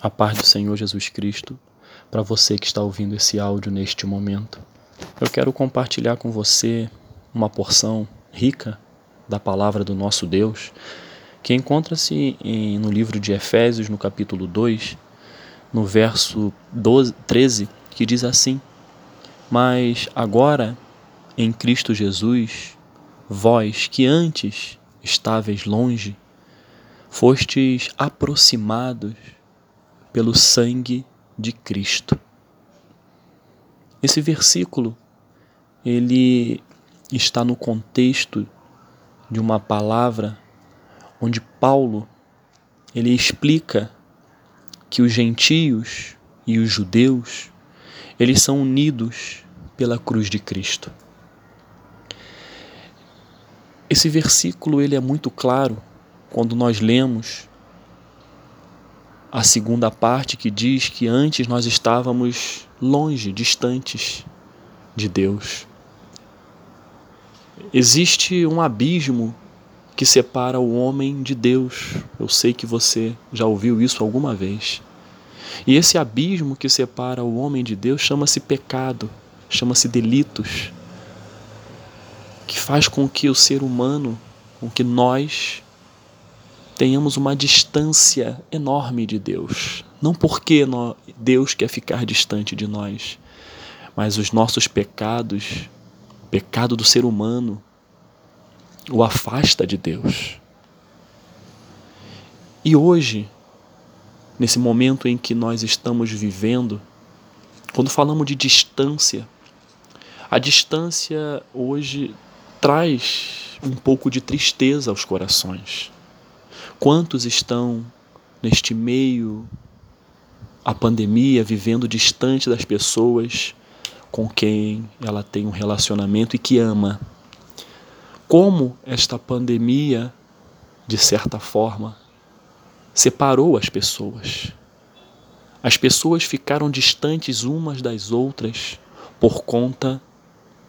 A paz do Senhor Jesus Cristo para você que está ouvindo esse áudio neste momento. Eu quero compartilhar com você uma porção rica da palavra do nosso Deus, que encontra-se no livro de Efésios, no capítulo 2, no verso 12, 13, que diz assim: Mas agora, em Cristo Jesus, vós que antes estáveis longe, fostes aproximados pelo sangue de Cristo. Esse versículo ele está no contexto de uma palavra onde Paulo ele explica que os gentios e os judeus eles são unidos pela cruz de Cristo. Esse versículo ele é muito claro quando nós lemos a segunda parte que diz que antes nós estávamos longe, distantes de Deus. Existe um abismo que separa o homem de Deus. Eu sei que você já ouviu isso alguma vez. E esse abismo que separa o homem de Deus chama-se pecado, chama-se delitos, que faz com que o ser humano, com que nós tenhamos uma distância enorme de Deus. Não porque Deus quer ficar distante de nós, mas os nossos pecados, o pecado do ser humano, o afasta de Deus. E hoje, nesse momento em que nós estamos vivendo, quando falamos de distância, a distância hoje traz um pouco de tristeza aos corações. Quantos estão neste meio a pandemia, vivendo distante das pessoas com quem ela tem um relacionamento e que ama? Como esta pandemia, de certa forma, separou as pessoas. As pessoas ficaram distantes umas das outras por conta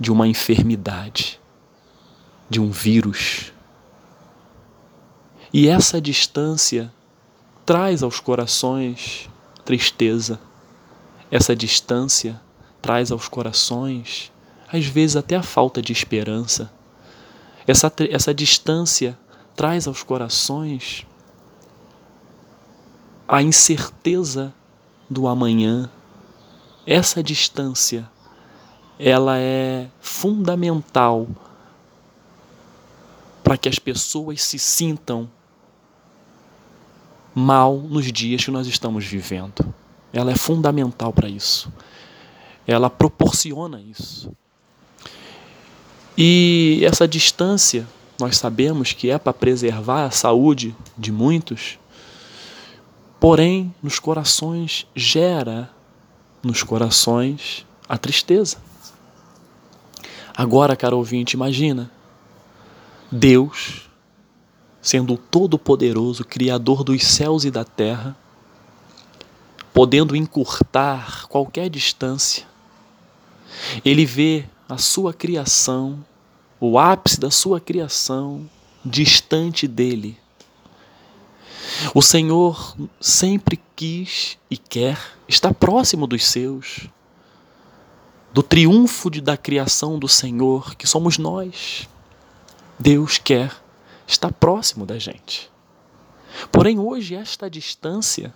de uma enfermidade, de um vírus e essa distância traz aos corações tristeza. Essa distância traz aos corações, às vezes, até a falta de esperança. Essa, essa distância traz aos corações a incerteza do amanhã. Essa distância, ela é fundamental para que as pessoas se sintam mal nos dias que nós estamos vivendo. Ela é fundamental para isso. Ela proporciona isso. E essa distância, nós sabemos que é para preservar a saúde de muitos, porém, nos corações gera nos corações a tristeza. Agora, caro ouvinte, imagina Deus sendo o Todo-Poderoso, Criador dos céus e da terra, podendo encurtar qualquer distância, ele vê a sua criação, o ápice da sua criação, distante dele. O Senhor sempre quis e quer estar próximo dos seus, do triunfo da criação do Senhor, que somos nós. Deus quer está próximo da gente. Porém, hoje, esta distância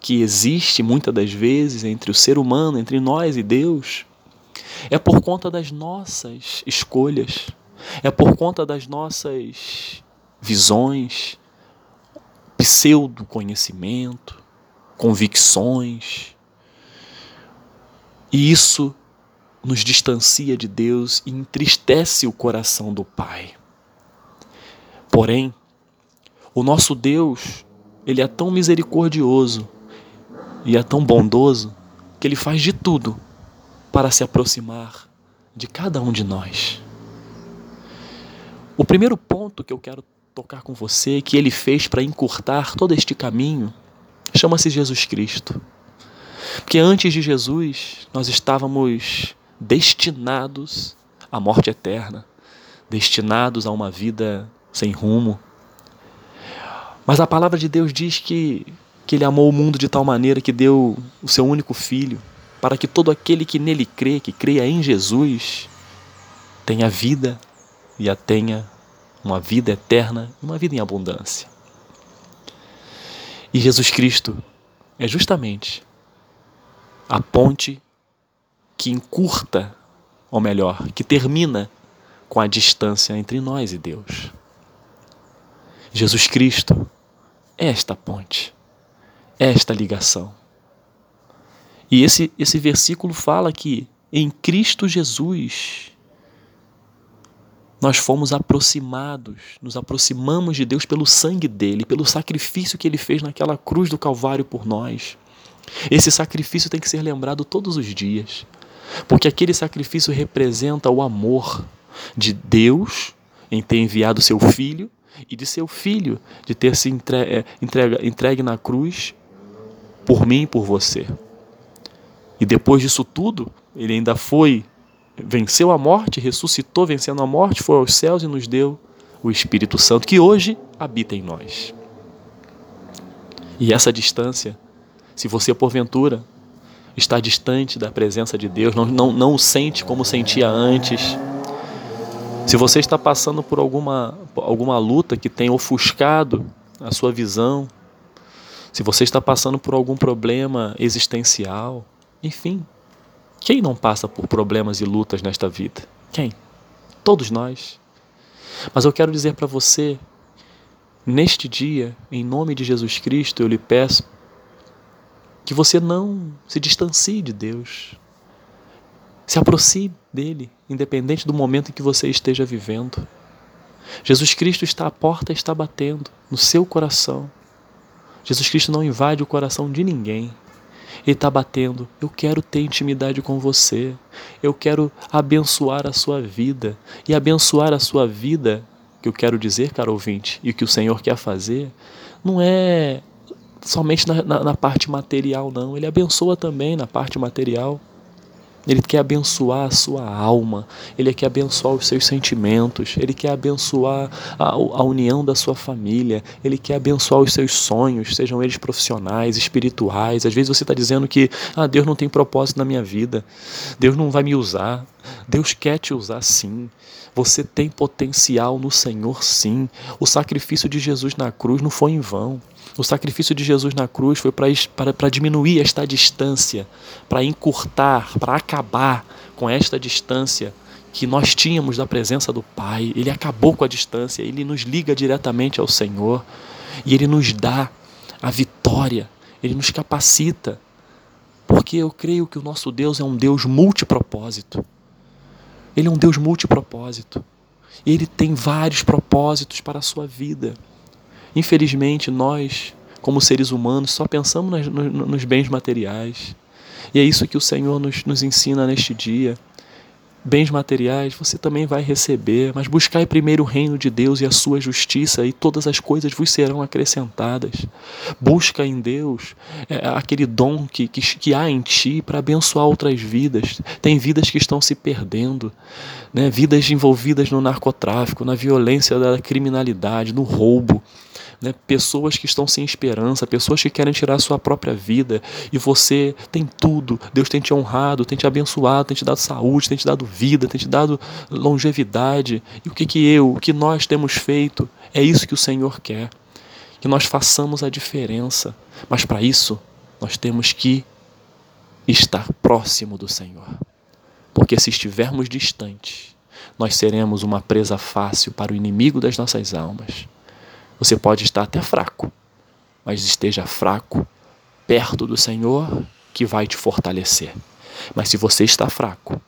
que existe muitas das vezes entre o ser humano, entre nós e Deus, é por conta das nossas escolhas, é por conta das nossas visões, pseudo-conhecimento, convicções. E isso nos distancia de Deus e entristece o coração do Pai. Porém, o nosso Deus, ele é tão misericordioso e é tão bondoso que ele faz de tudo para se aproximar de cada um de nós. O primeiro ponto que eu quero tocar com você, que ele fez para encurtar todo este caminho, chama-se Jesus Cristo. Porque antes de Jesus, nós estávamos destinados à morte eterna, destinados a uma vida sem rumo. Mas a palavra de Deus diz que que ele amou o mundo de tal maneira que deu o seu único filho, para que todo aquele que nele crê, que creia em Jesus, tenha vida e a tenha uma vida eterna e uma vida em abundância. E Jesus Cristo é justamente a ponte que encurta, ou melhor, que termina com a distância entre nós e Deus. Jesus Cristo é esta ponte esta ligação. E esse, esse versículo fala que em Cristo Jesus nós fomos aproximados, nos aproximamos de Deus pelo sangue dele, pelo sacrifício que ele fez naquela cruz do Calvário por nós. Esse sacrifício tem que ser lembrado todos os dias, porque aquele sacrifício representa o amor de Deus em ter enviado seu filho e de seu filho de ter se entregue, entregue na cruz por mim e por você. E depois disso tudo, ele ainda foi, venceu a morte, ressuscitou vencendo a morte, foi aos céus e nos deu o Espírito Santo, que hoje habita em nós. E essa distância, se você porventura está distante da presença de Deus, não, não, não o sente como sentia antes, se você está passando por alguma, alguma luta que tem ofuscado a sua visão, se você está passando por algum problema existencial, enfim, quem não passa por problemas e lutas nesta vida? Quem? Todos nós. Mas eu quero dizer para você, neste dia, em nome de Jesus Cristo, eu lhe peço que você não se distancie de Deus. Se aproxime dele, independente do momento em que você esteja vivendo. Jesus Cristo está à porta e está batendo no seu coração. Jesus Cristo não invade o coração de ninguém. Ele está batendo. Eu quero ter intimidade com você. Eu quero abençoar a sua vida. E abençoar a sua vida, que eu quero dizer, caro ouvinte, e o que o Senhor quer fazer, não é somente na, na, na parte material, não. Ele abençoa também na parte material. Ele quer abençoar a sua alma, ele quer abençoar os seus sentimentos, ele quer abençoar a, a, união da sua família, ele quer abençoar os seus sonhos, sejam eles profissionais, espirituais. Às vezes você está dizendo que ah, Deus não tem propósito na minha vida, Deus não vai me usar. Deus quer te usar sim. Você tem potencial no Senhor sim. O sacrifício de Jesus na cruz não foi em vão. O sacrifício de Jesus na cruz foi para diminuir esta distância, para encurtar, para acabar com esta distância que nós tínhamos da presença do Pai. Ele acabou com a distância, ele nos liga diretamente ao Senhor e ele nos dá a vitória, ele nos capacita. Porque eu creio que o nosso Deus é um Deus multipropósito. Ele é um Deus multipropósito. Ele tem vários propósitos para a sua vida. Infelizmente, nós, como seres humanos, só pensamos nos bens materiais. E é isso que o Senhor nos, nos ensina neste dia bens materiais você também vai receber, mas buscai primeiro o reino de Deus e a sua justiça, e todas as coisas vos serão acrescentadas. Busca em Deus é, aquele dom que, que, que há em ti para abençoar outras vidas. Tem vidas que estão se perdendo, né? vidas envolvidas no narcotráfico, na violência da criminalidade, no roubo né? pessoas que estão sem esperança, pessoas que querem tirar a sua própria vida, e você tem tudo, Deus tem te honrado, tem te abençoado, tem te dado saúde, tem te dado vida, tem te dado longevidade. E o que, que eu, o que nós temos feito? É isso que o Senhor quer. Que nós façamos a diferença. Mas para isso, nós temos que estar próximo do Senhor. Porque se estivermos distantes, nós seremos uma presa fácil para o inimigo das nossas almas. Você pode estar até fraco, mas esteja fraco perto do Senhor que vai te fortalecer. Mas se você está fraco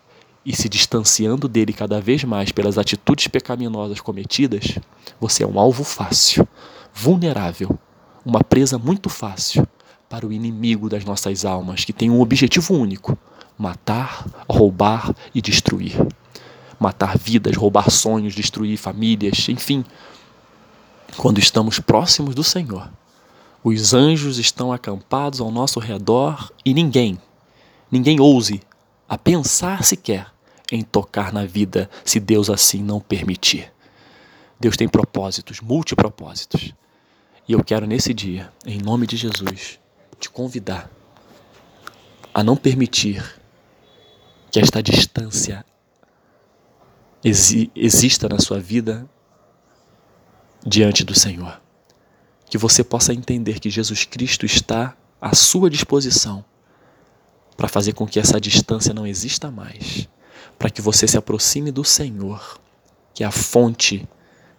e se distanciando dele cada vez mais pelas atitudes pecaminosas cometidas, você é um alvo fácil, vulnerável, uma presa muito fácil para o inimigo das nossas almas, que tem um objetivo único: matar, roubar e destruir. Matar vidas, roubar sonhos, destruir famílias, enfim, quando estamos próximos do Senhor. Os anjos estão acampados ao nosso redor e ninguém, ninguém ouse a pensar sequer em tocar na vida se Deus assim não permitir. Deus tem propósitos, multipropósitos. E eu quero nesse dia, em nome de Jesus, te convidar a não permitir que esta distância exi exista na sua vida diante do Senhor. Que você possa entender que Jesus Cristo está à sua disposição para fazer com que essa distância não exista mais, para que você se aproxime do Senhor, que é a fonte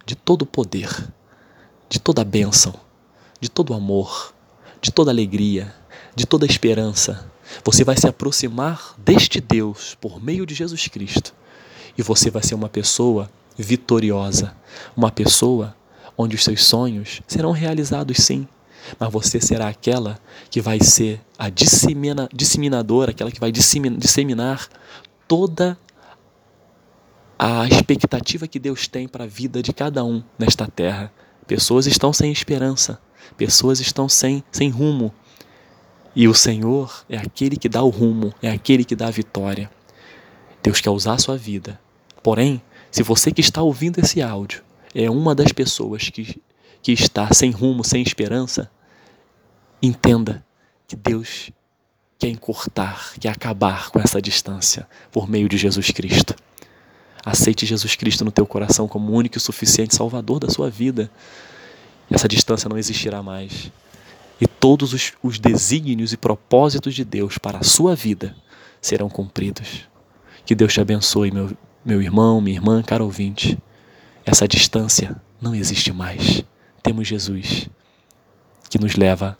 de todo poder de toda bênção, de todo amor, de toda alegria, de toda esperança. Você vai se aproximar deste Deus por meio de Jesus Cristo. E você vai ser uma pessoa vitoriosa, uma pessoa onde os seus sonhos serão realizados sim, mas você será aquela que vai ser a dissemina, disseminadora, aquela que vai disseminar toda a expectativa que Deus tem para a vida de cada um nesta terra. Pessoas estão sem esperança, pessoas estão sem, sem rumo. E o Senhor é aquele que dá o rumo, é aquele que dá a vitória. Deus quer usar a sua vida. Porém, se você que está ouvindo esse áudio é uma das pessoas que, que está sem rumo, sem esperança, entenda que Deus quer encurtar, quer acabar com essa distância por meio de Jesus Cristo. Aceite Jesus Cristo no teu coração como único e suficiente Salvador da sua vida. Essa distância não existirá mais. E todos os, os desígnios e propósitos de Deus para a sua vida serão cumpridos. Que Deus te abençoe, meu, meu irmão, minha irmã, caro ouvinte. Essa distância não existe mais. Temos Jesus que nos leva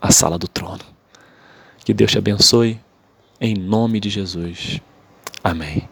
à sala do trono. Que Deus te abençoe, em nome de Jesus. Amém.